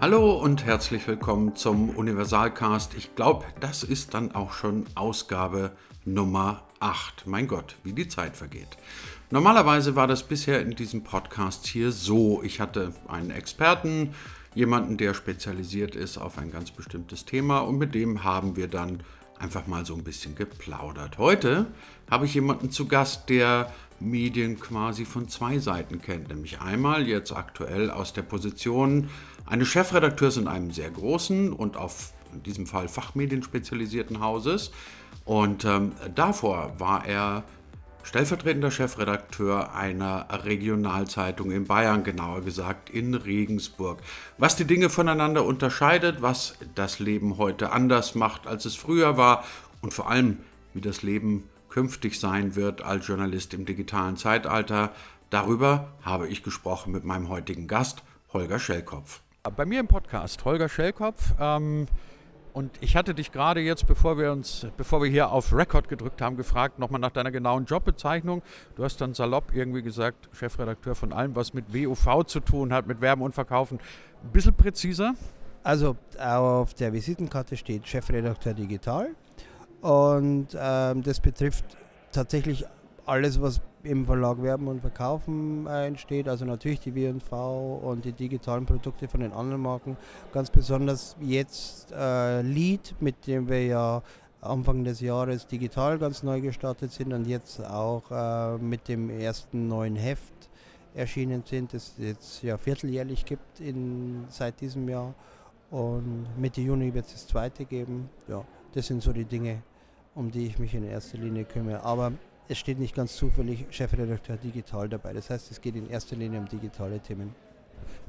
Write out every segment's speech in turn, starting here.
Hallo und herzlich willkommen zum Universalcast. Ich glaube, das ist dann auch schon Ausgabe Nummer 8. Mein Gott, wie die Zeit vergeht. Normalerweise war das bisher in diesem Podcast hier so. Ich hatte einen Experten, jemanden, der spezialisiert ist auf ein ganz bestimmtes Thema und mit dem haben wir dann einfach mal so ein bisschen geplaudert. Heute habe ich jemanden zu Gast, der Medien quasi von zwei Seiten kennt. Nämlich einmal jetzt aktuell aus der Position eines Chefredakteurs in einem sehr großen und auf in diesem Fall Fachmedien spezialisierten Hauses. Und ähm, davor war er stellvertretender Chefredakteur einer Regionalzeitung in Bayern, genauer gesagt in Regensburg. Was die Dinge voneinander unterscheidet, was das Leben heute anders macht, als es früher war und vor allem, wie das Leben künftig sein wird als Journalist im digitalen Zeitalter, darüber habe ich gesprochen mit meinem heutigen Gast, Holger Schellkopf. Bei mir im Podcast, Holger Schellkopf. Ähm und ich hatte dich gerade jetzt, bevor wir uns, bevor wir hier auf Record gedrückt haben, gefragt, nochmal nach deiner genauen Jobbezeichnung. Du hast dann salopp irgendwie gesagt, Chefredakteur von allem, was mit WUV zu tun hat, mit Werben und Verkaufen. Ein bisschen präziser? Also auf der Visitenkarte steht Chefredakteur Digital. Und ähm, das betrifft tatsächlich alles, was im Verlag Werben und Verkaufen äh, entsteht, also natürlich die W&V und die digitalen Produkte von den anderen Marken. Ganz besonders jetzt äh, Lead, mit dem wir ja Anfang des Jahres digital ganz neu gestartet sind und jetzt auch äh, mit dem ersten neuen Heft erschienen sind, das es jetzt ja vierteljährlich gibt in, seit diesem Jahr. Und Mitte Juni wird es das zweite geben. Ja, das sind so die Dinge, um die ich mich in erster Linie kümmere. Aber es steht nicht ganz zufällig Chefredakteur digital dabei. Das heißt, es geht in erster Linie um digitale Themen.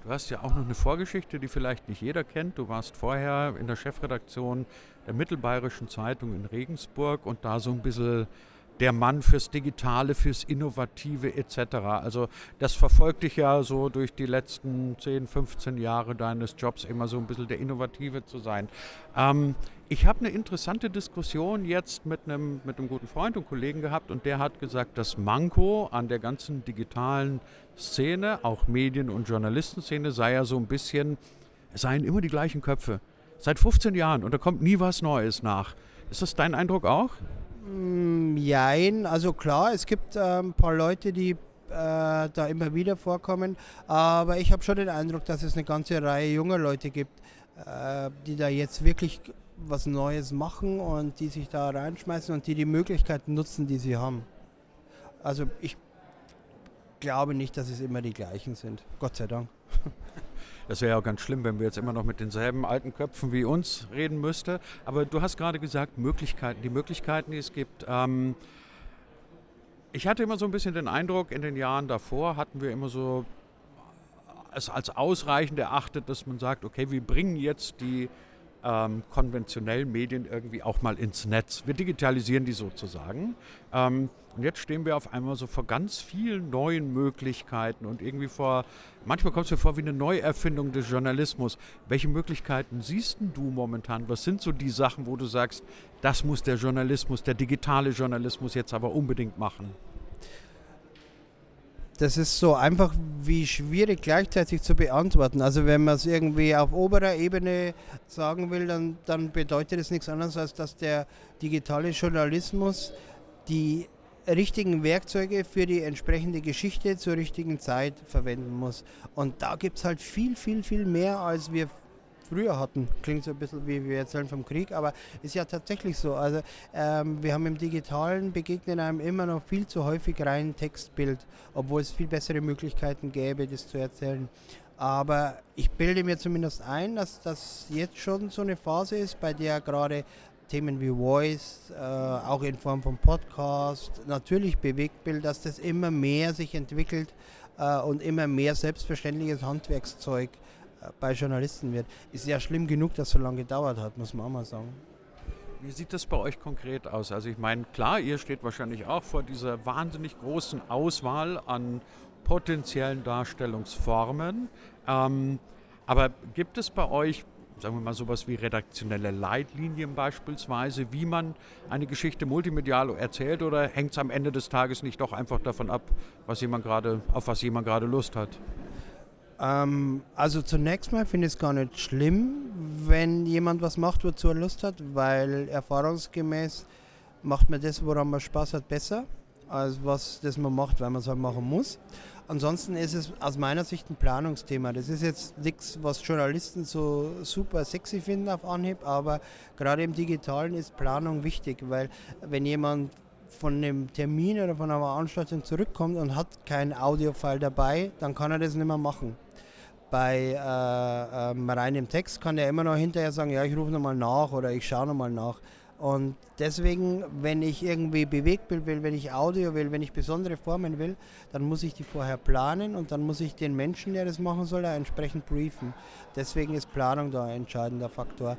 Du hast ja auch noch eine Vorgeschichte, die vielleicht nicht jeder kennt. Du warst vorher in der Chefredaktion der Mittelbayerischen Zeitung in Regensburg und da so ein bisschen der Mann fürs Digitale, fürs Innovative etc. Also das verfolgt dich ja so durch die letzten 10, 15 Jahre deines Jobs immer so ein bisschen der Innovative zu sein. Ähm, ich habe eine interessante Diskussion jetzt mit einem, mit einem guten Freund und Kollegen gehabt und der hat gesagt, das Manko an der ganzen digitalen Szene, auch Medien- und Journalistenszene, sei ja so ein bisschen, es seien immer die gleichen Köpfe. Seit 15 Jahren und da kommt nie was Neues nach. Ist das dein Eindruck auch? Mm, jein, also klar, es gibt ein paar Leute, die äh, da immer wieder vorkommen, aber ich habe schon den Eindruck, dass es eine ganze Reihe junger Leute gibt, äh, die da jetzt wirklich was Neues machen und die sich da reinschmeißen und die die Möglichkeiten nutzen, die sie haben. Also ich glaube nicht, dass es immer die gleichen sind. Gott sei Dank. Das wäre ja auch ganz schlimm, wenn wir jetzt immer noch mit denselben alten Köpfen wie uns reden müssten. Aber du hast gerade gesagt, Möglichkeiten. Die Möglichkeiten, die es gibt. Ähm, ich hatte immer so ein bisschen den Eindruck, in den Jahren davor hatten wir immer so es als ausreichend erachtet, dass man sagt, okay, wir bringen jetzt die ähm, konventionellen Medien irgendwie auch mal ins Netz. Wir digitalisieren die sozusagen. Ähm, und jetzt stehen wir auf einmal so vor ganz vielen neuen Möglichkeiten und irgendwie vor, manchmal kommt es mir vor wie eine Neuerfindung des Journalismus. Welche Möglichkeiten siehst du momentan? Was sind so die Sachen, wo du sagst, das muss der Journalismus, der digitale Journalismus jetzt aber unbedingt machen? Das ist so einfach wie schwierig gleichzeitig zu beantworten. Also wenn man es irgendwie auf oberer Ebene sagen will, dann, dann bedeutet es nichts anderes, als dass der digitale Journalismus die richtigen Werkzeuge für die entsprechende Geschichte zur richtigen Zeit verwenden muss. Und da gibt es halt viel, viel, viel mehr, als wir früher hatten. Klingt so ein bisschen wie wir erzählen vom Krieg, aber ist ja tatsächlich so. Also ähm, wir haben im Digitalen begegnen einem immer noch viel zu häufig rein Textbild, obwohl es viel bessere Möglichkeiten gäbe, das zu erzählen. Aber ich bilde mir zumindest ein, dass das jetzt schon so eine Phase ist, bei der gerade Themen wie Voice, äh, auch in Form von Podcast, natürlich Bewegtbild, dass das immer mehr sich entwickelt äh, und immer mehr selbstverständliches Handwerkszeug bei Journalisten wird. Ist ja schlimm genug, dass so lange gedauert hat, muss man auch mal sagen. Wie sieht das bei euch konkret aus? Also ich meine, klar, ihr steht wahrscheinlich auch vor dieser wahnsinnig großen Auswahl an potenziellen Darstellungsformen. Ähm, aber gibt es bei euch sagen wir mal sowas wie redaktionelle Leitlinien beispielsweise, wie man eine Geschichte multimedial erzählt oder hängt es am Ende des Tages nicht doch einfach davon ab, was jemand gerade, auf was jemand gerade Lust hat? Ähm, also zunächst mal finde ich es gar nicht schlimm, wenn jemand was macht, wozu er Lust hat, weil erfahrungsgemäß macht man das, woran man Spaß hat, besser, als was das man macht, weil man es halt machen muss. Ansonsten ist es aus meiner Sicht ein Planungsthema. Das ist jetzt nichts, was Journalisten so super sexy finden auf Anhieb, aber gerade im Digitalen ist Planung wichtig, weil wenn jemand von einem Termin oder von einer Veranstaltung zurückkommt und hat kein Audiofile dabei, dann kann er das nicht mehr machen bei äh, ähm, reinem Text kann er immer noch hinterher sagen, ja, ich rufe nochmal nach oder ich schaue nochmal nach. Und deswegen, wenn ich irgendwie Bewegtbild will, wenn ich Audio will, wenn ich besondere Formen will, dann muss ich die vorher planen und dann muss ich den Menschen, der das machen soll, entsprechend briefen. Deswegen ist Planung da ein entscheidender Faktor.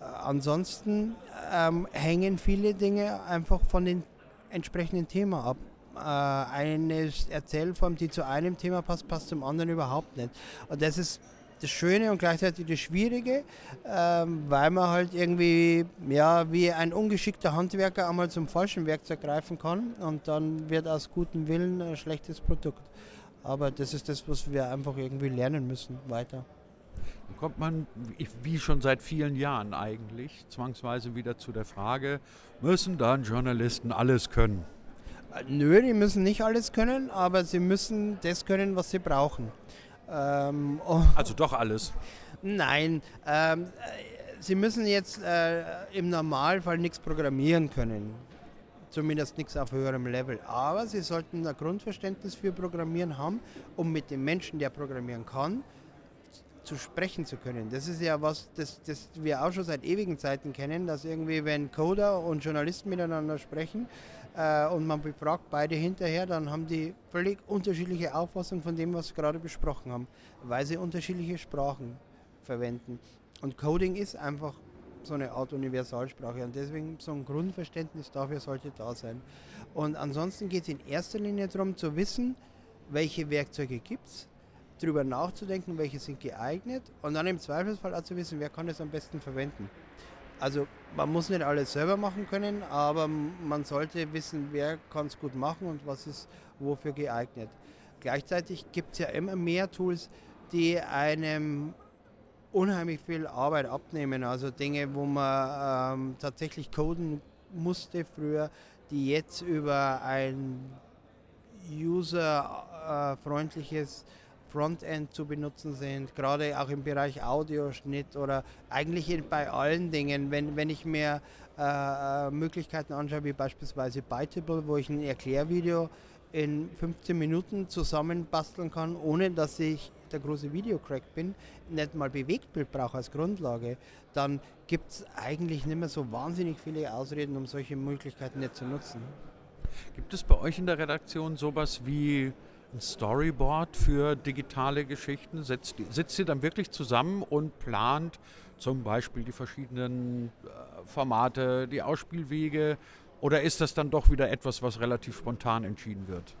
Äh, ansonsten ähm, hängen viele Dinge einfach von dem entsprechenden Thema ab eine Erzählform, die zu einem Thema passt, passt zum anderen überhaupt nicht. Und das ist das Schöne und gleichzeitig das Schwierige, ähm, weil man halt irgendwie, ja, wie ein ungeschickter Handwerker einmal zum falschen Werkzeug greifen kann und dann wird aus gutem Willen ein schlechtes Produkt. Aber das ist das, was wir einfach irgendwie lernen müssen weiter. Dann kommt man, wie schon seit vielen Jahren eigentlich, zwangsweise wieder zu der Frage, müssen dann Journalisten alles können? Nö, die müssen nicht alles können, aber sie müssen das können, was sie brauchen. Ähm, oh. Also doch alles? Nein, ähm, sie müssen jetzt äh, im Normalfall nichts programmieren können. Zumindest nichts auf höherem Level. Aber sie sollten ein Grundverständnis für Programmieren haben, um mit dem Menschen, der programmieren kann, zu sprechen zu können. Das ist ja was, das, das wir auch schon seit ewigen Zeiten kennen, dass irgendwie, wenn Coder und Journalisten miteinander sprechen äh, und man befragt beide hinterher, dann haben die völlig unterschiedliche Auffassungen von dem, was sie gerade besprochen haben, weil sie unterschiedliche Sprachen verwenden. Und Coding ist einfach so eine Art Universalsprache und deswegen so ein Grundverständnis dafür sollte da sein. Und ansonsten geht es in erster Linie darum zu wissen, welche Werkzeuge gibt es, darüber nachzudenken, welche sind geeignet und dann im Zweifelsfall auch zu wissen, wer kann es am besten verwenden. Also man muss nicht alles selber machen können, aber man sollte wissen, wer kann es gut machen und was ist wofür geeignet. Gleichzeitig gibt es ja immer mehr Tools, die einem unheimlich viel Arbeit abnehmen. Also Dinge, wo man ähm, tatsächlich coden musste früher, die jetzt über ein userfreundliches äh, Frontend zu benutzen sind, gerade auch im Bereich Audioschnitt oder eigentlich bei allen Dingen. Wenn, wenn ich mir äh, äh, Möglichkeiten anschaue, wie beispielsweise Byteable, wo ich ein Erklärvideo in 15 Minuten zusammenbasteln kann, ohne dass ich der große Videocrack bin, nicht mal Bewegtbild brauche als Grundlage, dann gibt es eigentlich nicht mehr so wahnsinnig viele Ausreden, um solche Möglichkeiten nicht zu nutzen. Gibt es bei euch in der Redaktion sowas wie ein Storyboard für digitale Geschichten? Setzt, sitzt ihr dann wirklich zusammen und plant zum Beispiel die verschiedenen äh, Formate, die Ausspielwege? Oder ist das dann doch wieder etwas, was relativ spontan entschieden wird?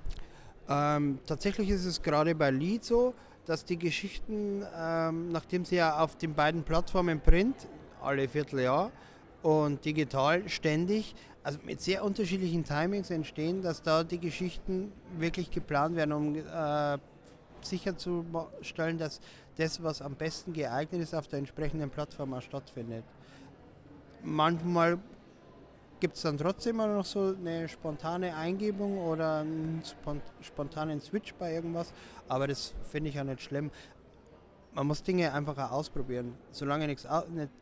Ähm, tatsächlich ist es gerade bei Lead so, dass die Geschichten, ähm, nachdem sie ja auf den beiden Plattformen Print alle Vierteljahr und digital ständig also mit sehr unterschiedlichen Timings entstehen, dass da die Geschichten wirklich geplant werden, um äh, sicherzustellen, dass das, was am besten geeignet ist, auf der entsprechenden Plattform auch stattfindet. Manchmal gibt es dann trotzdem immer noch so eine spontane Eingebung oder einen spontanen Switch bei irgendwas, aber das finde ich ja nicht schlimm man muss Dinge einfach auch ausprobieren. Solange ich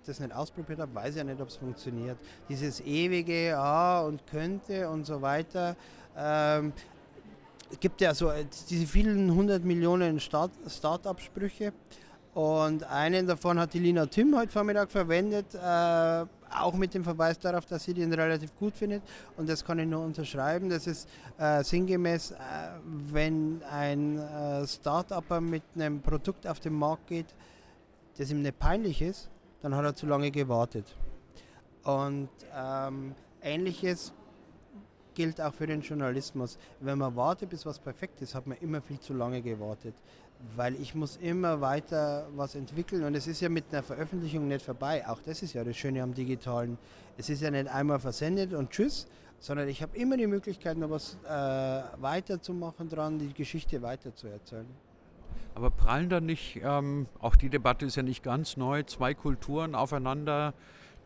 das nicht ausprobiert habe, weiß ich ja nicht, ob es funktioniert. Dieses ewige Ja und könnte und so weiter. Ähm, es gibt ja so äh, diese vielen hundert Millionen Start Start-up-Sprüche. Und einen davon hat die Lina Tim heute Vormittag verwendet, äh, auch mit dem Verweis darauf, dass sie den relativ gut findet. Und das kann ich nur unterschreiben. Das ist äh, sinngemäß, äh, wenn ein äh, Start-Upper mit einem Produkt auf den Markt geht, das ihm nicht peinlich ist, dann hat er zu lange gewartet. Und ähm, ähnliches gilt auch für den Journalismus. Wenn man wartet, bis was perfekt ist, hat man immer viel zu lange gewartet. Weil ich muss immer weiter was entwickeln und es ist ja mit einer Veröffentlichung nicht vorbei. Auch das ist ja das Schöne am Digitalen. Es ist ja nicht einmal versendet und tschüss, sondern ich habe immer die Möglichkeit, noch was äh, weiterzumachen dran, die Geschichte weiterzuerzählen. Aber prallen da nicht, ähm, auch die Debatte ist ja nicht ganz neu, zwei Kulturen aufeinander,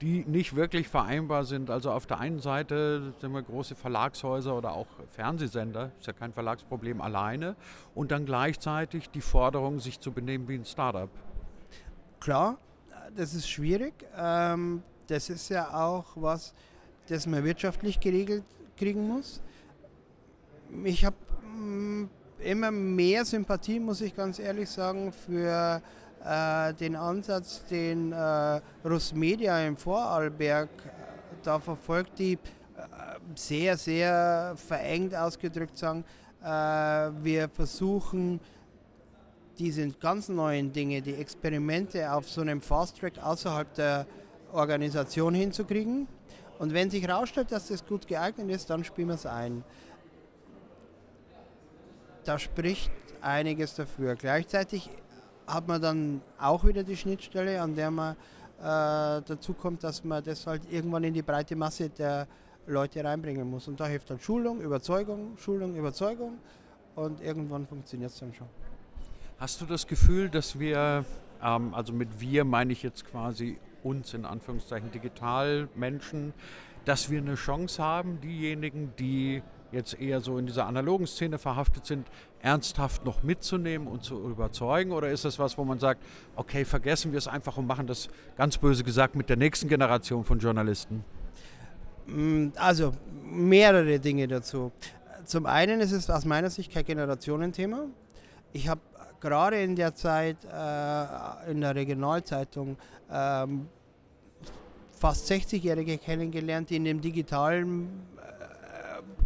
die nicht wirklich vereinbar sind. Also auf der einen Seite sind wir große Verlagshäuser oder auch Fernsehsender, ist ja kein Verlagsproblem alleine, und dann gleichzeitig die Forderung, sich zu benehmen wie ein Startup. Klar, das ist schwierig. Ähm, das ist ja auch was, das man wirtschaftlich geregelt kriegen muss. Ich habe mm, immer mehr Sympathie, muss ich ganz ehrlich sagen, für äh, den Ansatz, den äh, Russmedia im Vorarlberg äh, da verfolgt, die äh, sehr, sehr verengt ausgedrückt sagen, äh, wir versuchen diese ganz neuen Dinge, die Experimente auf so einem Fast Track außerhalb der Organisation hinzukriegen. Und wenn sich herausstellt, dass das gut geeignet ist, dann spielen wir es ein. Da spricht einiges dafür. Gleichzeitig hat man dann auch wieder die Schnittstelle, an der man äh, dazu kommt, dass man das halt irgendwann in die breite Masse der Leute reinbringen muss. Und da hilft dann Schulung, Überzeugung, Schulung, Überzeugung und irgendwann funktioniert es dann schon. Hast du das Gefühl, dass wir, ähm, also mit wir meine ich jetzt quasi uns in Anführungszeichen Digitalmenschen, dass wir eine Chance haben, diejenigen, die jetzt eher so in dieser analogen Szene verhaftet sind, ernsthaft noch mitzunehmen und zu überzeugen? Oder ist das was, wo man sagt, okay, vergessen wir es einfach und machen das ganz böse gesagt mit der nächsten Generation von Journalisten? Mm, also mehrere Dinge dazu. Zum einen ist es aus meiner Sicht kein Generationenthema. Ich habe gerade in der Zeit äh, in der Regionalzeitung ähm, fast 60-Jährige kennengelernt, die in dem digitalen äh,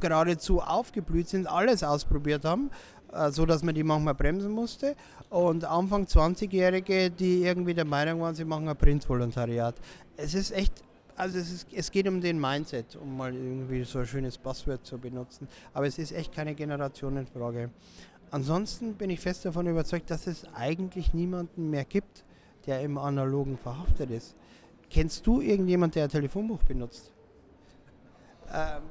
geradezu aufgeblüht sind, alles ausprobiert haben, äh, so dass man die manchmal bremsen musste. Und Anfang 20-Jährige, die irgendwie der Meinung waren, sie machen ein Printvolontariat. Es ist echt also es, ist, es, geht um den Mindset, um mal irgendwie so ein schönes Passwort zu benutzen. Aber es ist echt keine Generationenfrage. Ansonsten bin ich fest davon überzeugt, dass es eigentlich niemanden mehr gibt, der im Analogen verhaftet ist. Kennst du irgendjemand, der ein Telefonbuch benutzt? Ähm,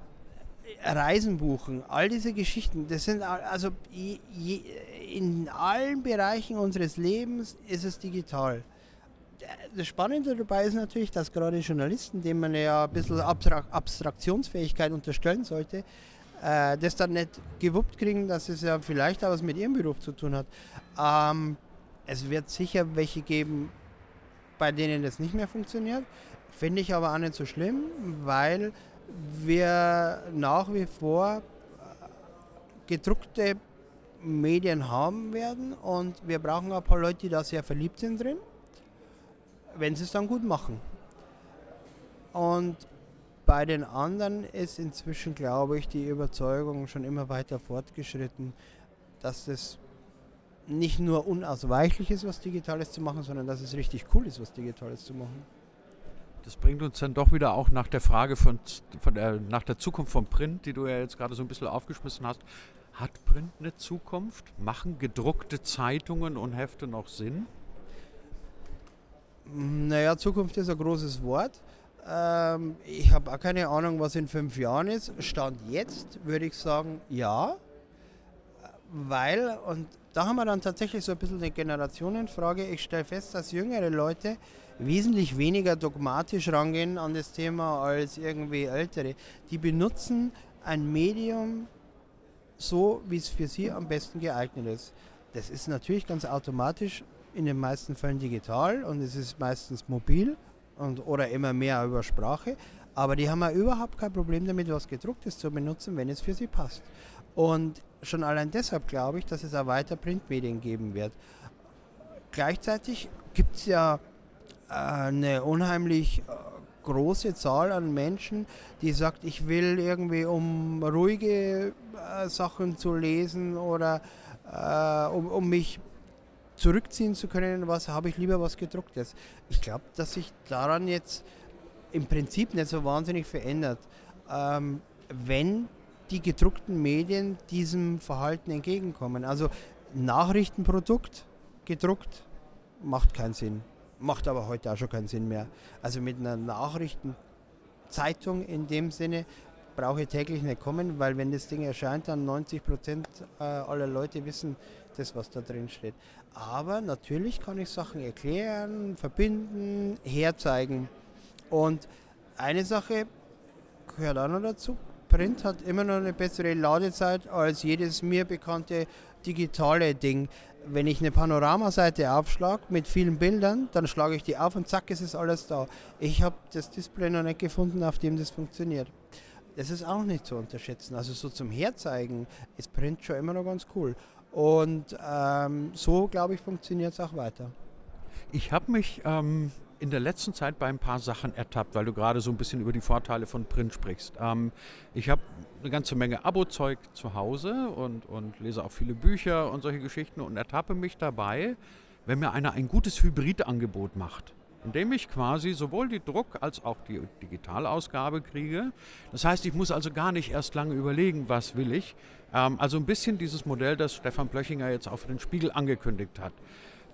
Reisen buchen, all diese Geschichten, das sind also in allen Bereichen unseres Lebens ist es digital. Das Spannende dabei ist natürlich, dass gerade Journalisten, denen man ja ein bisschen Abstraktionsfähigkeit unterstellen sollte, äh, das dann nicht gewuppt kriegen, dass es ja vielleicht auch was mit ihrem Beruf zu tun hat. Ähm, es wird sicher welche geben, bei denen das nicht mehr funktioniert. Finde ich aber auch nicht so schlimm, weil wir nach wie vor gedruckte Medien haben werden und wir brauchen ein paar Leute, die da sehr verliebt sind drin, wenn sie es dann gut machen. Und bei den anderen ist inzwischen, glaube ich, die Überzeugung schon immer weiter fortgeschritten, dass es nicht nur unausweichlich ist, was Digitales zu machen, sondern dass es richtig cool ist, was Digitales zu machen. Das bringt uns dann doch wieder auch nach der Frage von, von der, nach der Zukunft von Print, die du ja jetzt gerade so ein bisschen aufgeschmissen hast. Hat Print eine Zukunft? Machen gedruckte Zeitungen und Hefte noch Sinn? Naja, Zukunft ist ein großes Wort. Ähm, ich habe auch keine Ahnung, was in fünf Jahren ist. Stand jetzt würde ich sagen, ja. Weil, und da haben wir dann tatsächlich so ein bisschen eine Generationenfrage. Ich stelle fest, dass jüngere Leute wesentlich weniger dogmatisch rangehen an das Thema als irgendwie ältere. Die benutzen ein Medium so, wie es für sie am besten geeignet ist. Das ist natürlich ganz automatisch in den meisten Fällen digital und es ist meistens mobil und, oder immer mehr über Sprache. Aber die haben ja überhaupt kein Problem damit, was gedrucktes zu benutzen, wenn es für sie passt. Und schon allein deshalb glaube ich, dass es auch weiter Printmedien geben wird. Gleichzeitig gibt es ja äh, eine unheimlich äh, große Zahl an Menschen, die sagt, ich will irgendwie, um ruhige äh, Sachen zu lesen oder um, um mich zurückziehen zu können, was habe ich lieber was gedrucktes. Ich glaube, dass sich daran jetzt im Prinzip nicht so wahnsinnig verändert. Ähm, wenn die gedruckten Medien diesem Verhalten entgegenkommen. Also Nachrichtenprodukt gedruckt macht keinen Sinn. Macht aber heute auch schon keinen Sinn mehr. Also mit einer Nachrichtenzeitung in dem Sinne brauche ich täglich nicht kommen, weil wenn das Ding erscheint, dann 90 Prozent äh, aller Leute wissen das, was da drin steht. Aber natürlich kann ich Sachen erklären, verbinden, herzeigen. Und eine Sache gehört auch noch dazu. Print hat immer noch eine bessere Ladezeit als jedes mir bekannte digitale Ding. Wenn ich eine Panoramaseite aufschlage mit vielen Bildern, dann schlage ich die auf und zack, ist es alles da. Ich habe das Display noch nicht gefunden, auf dem das funktioniert. Das ist auch nicht zu unterschätzen. Also so zum Herzeigen ist Print schon immer noch ganz cool. Und ähm, so, glaube ich, funktioniert es auch weiter. Ich habe mich ähm, in der letzten Zeit bei ein paar Sachen ertappt, weil du gerade so ein bisschen über die Vorteile von Print sprichst. Ähm, ich habe eine ganze Menge Abo-Zeug zu Hause und, und lese auch viele Bücher und solche Geschichten und ertappe mich dabei, wenn mir einer ein gutes Hybridangebot macht indem ich quasi sowohl die Druck- als auch die Digitalausgabe kriege. Das heißt, ich muss also gar nicht erst lange überlegen, was will ich. Ähm, also ein bisschen dieses Modell, das Stefan Plöchinger jetzt auch für den Spiegel angekündigt hat.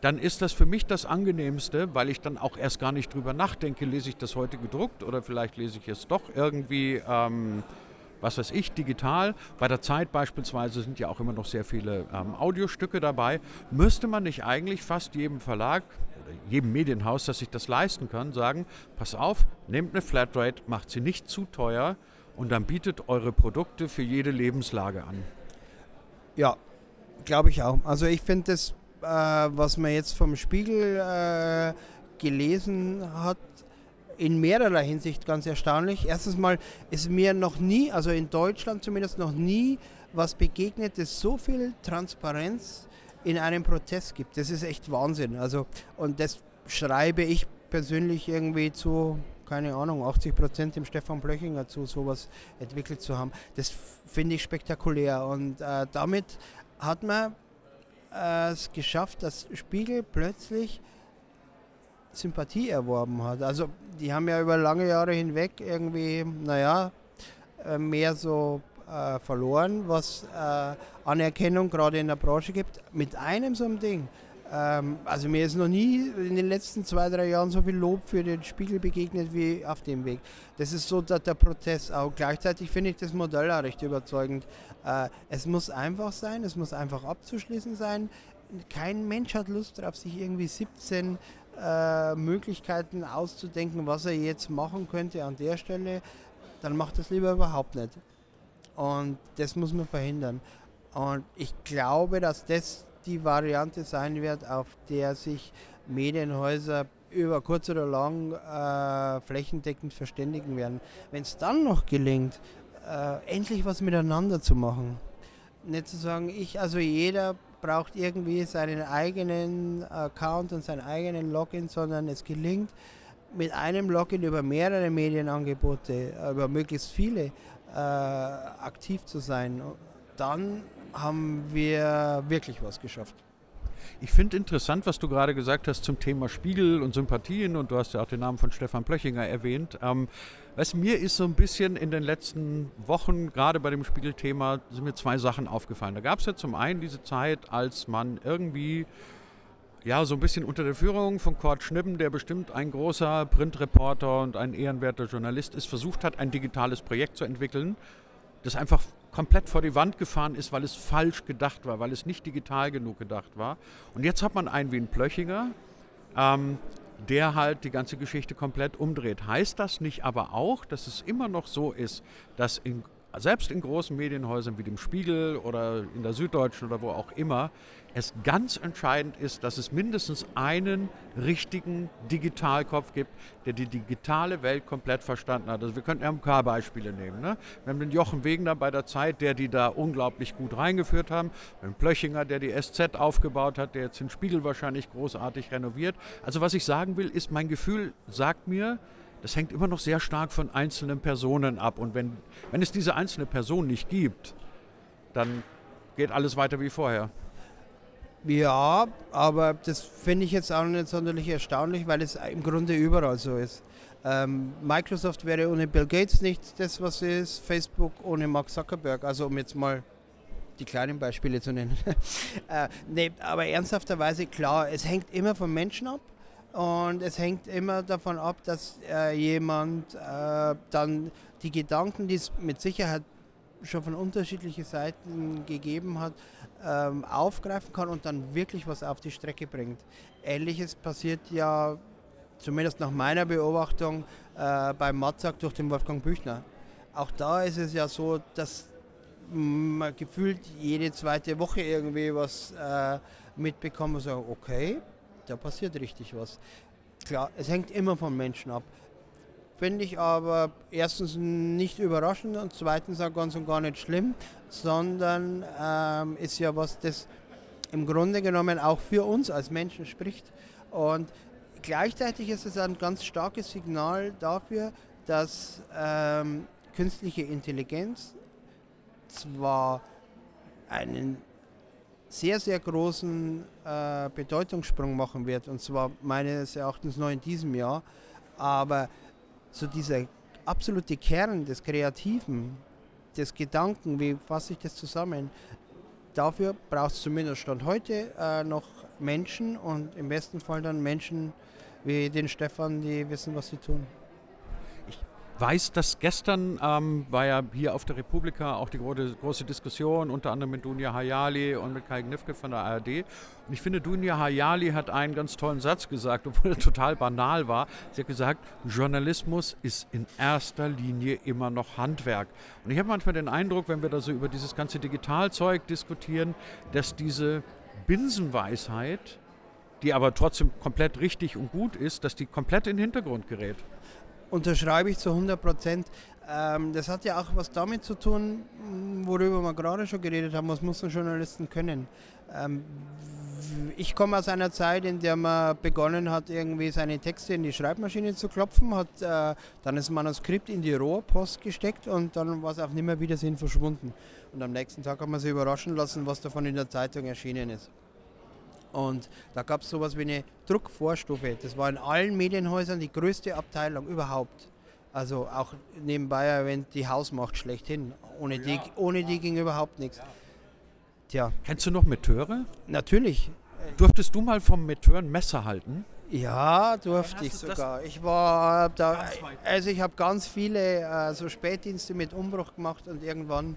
Dann ist das für mich das angenehmste, weil ich dann auch erst gar nicht drüber nachdenke, lese ich das heute gedruckt oder vielleicht lese ich es doch irgendwie. Ähm, was weiß ich, digital. Bei der Zeit beispielsweise sind ja auch immer noch sehr viele ähm, Audiostücke dabei. Müsste man nicht eigentlich fast jedem Verlag, jedem Medienhaus, das sich das leisten kann, sagen, pass auf, nehmt eine Flatrate, macht sie nicht zu teuer und dann bietet eure Produkte für jede Lebenslage an. Ja, glaube ich auch. Also ich finde das, äh, was man jetzt vom Spiegel äh, gelesen hat, in mehrerlei Hinsicht ganz erstaunlich. Erstens mal ist mir noch nie, also in Deutschland zumindest noch nie, was begegnet, das so viel Transparenz in einem Protest gibt. Das ist echt Wahnsinn. Also, und das schreibe ich persönlich irgendwie zu, keine Ahnung, 80 Prozent dem Stefan Blöchinger zu, sowas entwickelt zu haben. Das finde ich spektakulär. Und äh, damit hat man es geschafft, dass Spiegel plötzlich Sympathie erworben hat. Also die haben ja über lange Jahre hinweg irgendwie, naja, äh, mehr so äh, verloren, was äh, Anerkennung gerade in der Branche gibt. Mit einem so einem Ding. Ähm, also mir ist noch nie in den letzten zwei, drei Jahren so viel Lob für den Spiegel begegnet wie auf dem Weg. Das ist so der, der Protest auch. Gleichzeitig finde ich das Modell auch recht überzeugend. Äh, es muss einfach sein, es muss einfach abzuschließen sein. Kein Mensch hat Lust darauf, sich irgendwie 17 äh, Möglichkeiten auszudenken, was er jetzt machen könnte an der Stelle, dann macht das lieber überhaupt nicht. Und das muss man verhindern. Und ich glaube, dass das die Variante sein wird, auf der sich Medienhäuser über kurz oder lang äh, flächendeckend verständigen werden. Wenn es dann noch gelingt, äh, endlich was miteinander zu machen, nicht zu sagen, ich, also jeder braucht irgendwie seinen eigenen Account und seinen eigenen Login, sondern es gelingt mit einem Login über mehrere Medienangebote, über möglichst viele äh, aktiv zu sein. Dann haben wir wirklich was geschafft. Ich finde interessant, was du gerade gesagt hast zum Thema Spiegel und Sympathien und du hast ja auch den Namen von Stefan Plöchinger erwähnt. Ähm, was mir ist so ein bisschen in den letzten Wochen, gerade bei dem Spiegelthema, sind mir zwei Sachen aufgefallen. Da gab es ja zum einen diese Zeit, als man irgendwie ja, so ein bisschen unter der Führung von Kurt Schnibben, der bestimmt ein großer Printreporter und ein ehrenwerter Journalist ist, versucht hat, ein digitales Projekt zu entwickeln, das einfach komplett vor die Wand gefahren ist, weil es falsch gedacht war, weil es nicht digital genug gedacht war. Und jetzt hat man einen wie ein Plöchinger, ähm, der halt die ganze Geschichte komplett umdreht. Heißt das nicht aber auch, dass es immer noch so ist, dass in selbst in großen Medienhäusern wie dem Spiegel oder in der Süddeutschen oder wo auch immer, es ganz entscheidend ist, dass es mindestens einen richtigen Digitalkopf gibt, der die digitale Welt komplett verstanden hat. Also wir könnten RMK-Beispiele nehmen. Ne? Wir haben den Jochen Wegener bei der Zeit, der die da unglaublich gut reingeführt haben. Haben Plöchinger, der die SZ aufgebaut hat, der jetzt den Spiegel wahrscheinlich großartig renoviert. Also was ich sagen will, ist, mein Gefühl sagt mir, das hängt immer noch sehr stark von einzelnen Personen ab. Und wenn, wenn es diese einzelne Person nicht gibt, dann geht alles weiter wie vorher. Ja, aber das finde ich jetzt auch nicht sonderlich erstaunlich, weil es im Grunde überall so ist. Ähm, Microsoft wäre ohne Bill Gates nicht das, was es ist, Facebook ohne Mark Zuckerberg. Also um jetzt mal die kleinen Beispiele zu nennen. äh, nee, aber ernsthafterweise klar, es hängt immer vom Menschen ab. Und es hängt immer davon ab, dass äh, jemand äh, dann die Gedanken, die es mit Sicherheit schon von unterschiedlichen Seiten gegeben hat, ähm, aufgreifen kann und dann wirklich was auf die Strecke bringt. Ähnliches passiert ja, zumindest nach meiner Beobachtung, äh, beim Matzak durch den Wolfgang Büchner. Auch da ist es ja so, dass man gefühlt jede zweite Woche irgendwie was äh, mitbekommt und sagt, okay, da passiert richtig was. Klar, es hängt immer vom Menschen ab. Finde ich aber erstens nicht überraschend und zweitens auch ganz und gar nicht schlimm, sondern ähm, ist ja was, das im Grunde genommen auch für uns als Menschen spricht. Und gleichzeitig ist es ein ganz starkes Signal dafür, dass ähm, künstliche Intelligenz zwar einen sehr, sehr großen äh, Bedeutungssprung machen wird, und zwar meines Erachtens noch in diesem Jahr, aber so dieser absolute Kern des Kreativen, des Gedanken, wie fasse ich das zusammen, dafür braucht es zumindest Stand heute äh, noch Menschen und im besten Fall dann Menschen wie den Stefan, die wissen, was sie tun weiß, dass gestern ähm, war ja hier auf der Republika auch die große, große Diskussion, unter anderem mit Dunja Hayali und mit Kai Gnifke von der ARD. Und ich finde, Dunja Hayali hat einen ganz tollen Satz gesagt, obwohl er total banal war. Sie hat gesagt, Journalismus ist in erster Linie immer noch Handwerk. Und ich habe manchmal den Eindruck, wenn wir da so über dieses ganze Digitalzeug diskutieren, dass diese Binsenweisheit, die aber trotzdem komplett richtig und gut ist, dass die komplett in den Hintergrund gerät unterschreibe ich zu 100 Prozent. Ähm, das hat ja auch was damit zu tun, worüber wir gerade schon geredet haben, was muss ein Journalisten können. Ähm, ich komme aus einer Zeit, in der man begonnen hat, irgendwie seine Texte in die Schreibmaschine zu klopfen, hat äh, dann das Manuskript in die Rohrpost gesteckt und dann war es auf Nimmerwiedersehen verschwunden. Und am nächsten Tag hat man sich überraschen lassen, was davon in der Zeitung erschienen ist. Und da gab es sowas wie eine Druckvorstufe. Das war in allen Medienhäusern die größte Abteilung überhaupt. Also auch nebenbei erwähnt die Hausmacht schlechthin. Ohne, ja, die, ohne die ging überhaupt nichts. Ja. Tja. Kennst du noch Meteure? Natürlich. Durftest du mal vom Metteur ein Messer halten? Ja, durfte ich sogar. Ich war da, also ich habe ganz viele äh, so Spätdienste mit Umbruch gemacht und irgendwann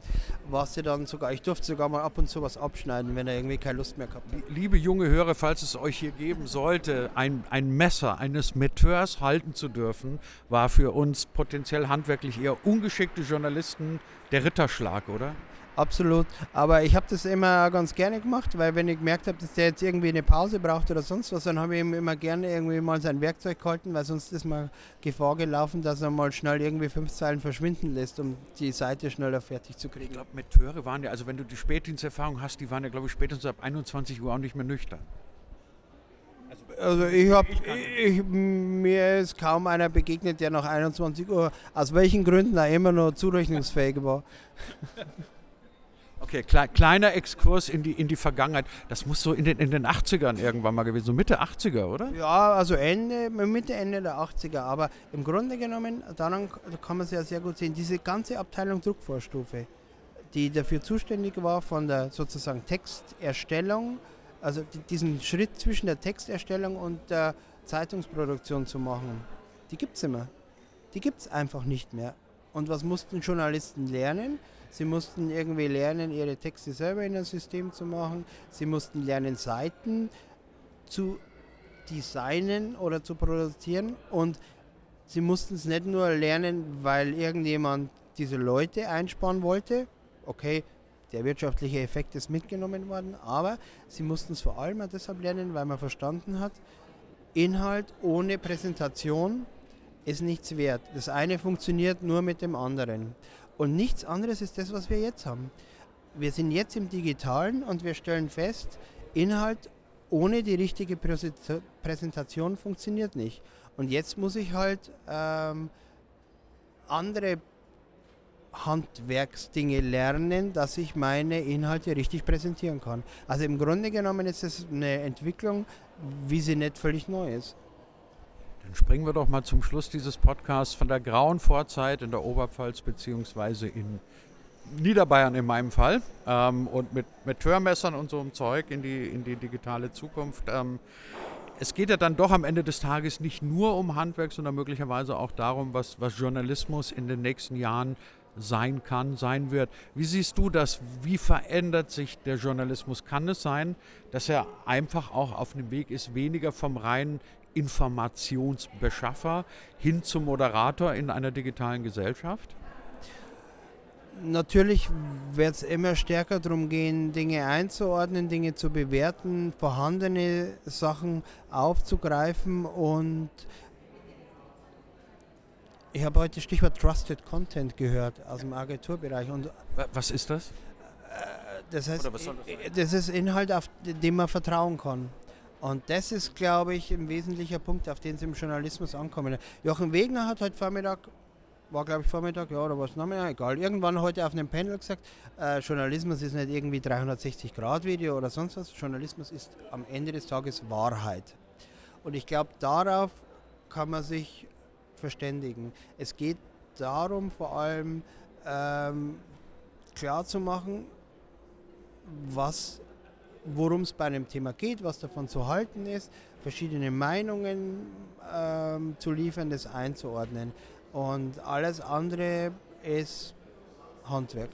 war sie dann sogar, ich durfte sogar mal ab und zu was abschneiden, wenn er irgendwie keine Lust mehr gehabt hat. Liebe junge Hörer, falls es euch hier geben sollte, ein, ein Messer eines Metteurs halten zu dürfen, war für uns potenziell handwerklich eher ungeschickte Journalisten der Ritterschlag, oder? Absolut. Aber ich habe das immer ganz gerne gemacht, weil wenn ich gemerkt habe, dass der jetzt irgendwie eine Pause braucht oder sonst was, dann habe ich ihm immer gerne irgendwie mal sein Werkzeug gehalten, weil sonst ist mal Gefahr gelaufen, dass er mal schnell irgendwie fünf Zeilen verschwinden lässt, um die Seite schneller fertig zu kriegen. Ich glaube, Metteure waren ja, also wenn du die Spätdiensterfahrung hast, die waren ja, glaube ich, spätestens ab 21 Uhr auch nicht mehr nüchtern. Also ich habe, mir ist kaum einer begegnet, der nach 21 Uhr, aus welchen Gründen er immer noch zurechnungsfähig war. Okay, kle kleiner Exkurs in die, in die Vergangenheit. Das muss so in den, in den 80ern irgendwann mal gewesen, so Mitte 80er, oder? Ja, also Ende, Mitte, Ende der 80er. Aber im Grunde genommen, daran kann man es ja sehr gut sehen, diese ganze Abteilung Druckvorstufe, die dafür zuständig war von der sozusagen Texterstellung, also diesen Schritt zwischen der Texterstellung und der Zeitungsproduktion zu machen, die gibt es immer. Die gibt es einfach nicht mehr. Und was mussten Journalisten lernen? Sie mussten irgendwie lernen, ihre Texte selber in ein System zu machen. Sie mussten lernen, Seiten zu designen oder zu produzieren. Und sie mussten es nicht nur lernen, weil irgendjemand diese Leute einsparen wollte. Okay, der wirtschaftliche Effekt ist mitgenommen worden, aber sie mussten es vor allem deshalb lernen, weil man verstanden hat, Inhalt ohne Präsentation ist nichts wert. Das eine funktioniert nur mit dem anderen. Und nichts anderes ist das, was wir jetzt haben. Wir sind jetzt im digitalen und wir stellen fest, Inhalt ohne die richtige Präsentation funktioniert nicht. Und jetzt muss ich halt ähm, andere Handwerksdinge lernen, dass ich meine Inhalte richtig präsentieren kann. Also im Grunde genommen ist es eine Entwicklung, wie sie nicht völlig neu ist. Dann springen wir doch mal zum Schluss dieses Podcasts von der grauen Vorzeit in der Oberpfalz beziehungsweise in Niederbayern in meinem Fall ähm, und mit, mit Hörmessern und so einem Zeug in die, in die digitale Zukunft. Ähm, es geht ja dann doch am Ende des Tages nicht nur um Handwerk, sondern möglicherweise auch darum, was, was Journalismus in den nächsten Jahren sein kann, sein wird. Wie siehst du das? Wie verändert sich der Journalismus? Kann es sein, dass er einfach auch auf dem Weg ist, weniger vom reinen Informationsbeschaffer hin zum Moderator in einer digitalen Gesellschaft? Natürlich wird es immer stärker darum gehen, Dinge einzuordnen, Dinge zu bewerten, vorhandene Sachen aufzugreifen und ich habe heute Stichwort Trusted Content gehört aus dem Agenturbereich. Und was ist das? Das heißt, das, das ist Inhalt, auf dem man vertrauen kann. Und das ist, glaube ich, ein wesentlicher Punkt, auf den es im Journalismus ankommt. Jochen Wegner hat heute Vormittag war glaube ich Vormittag, ja, oder was, na, egal. Irgendwann heute auf einem Panel gesagt, äh, Journalismus ist nicht irgendwie 360-Grad-Video oder sonst was. Journalismus ist am Ende des Tages Wahrheit. Und ich glaube, darauf kann man sich verständigen. Es geht darum, vor allem ähm, klar was worum es bei einem Thema geht, was davon zu halten ist, verschiedene Meinungen ähm, zu liefern, das einzuordnen. Und alles andere ist Handwerk.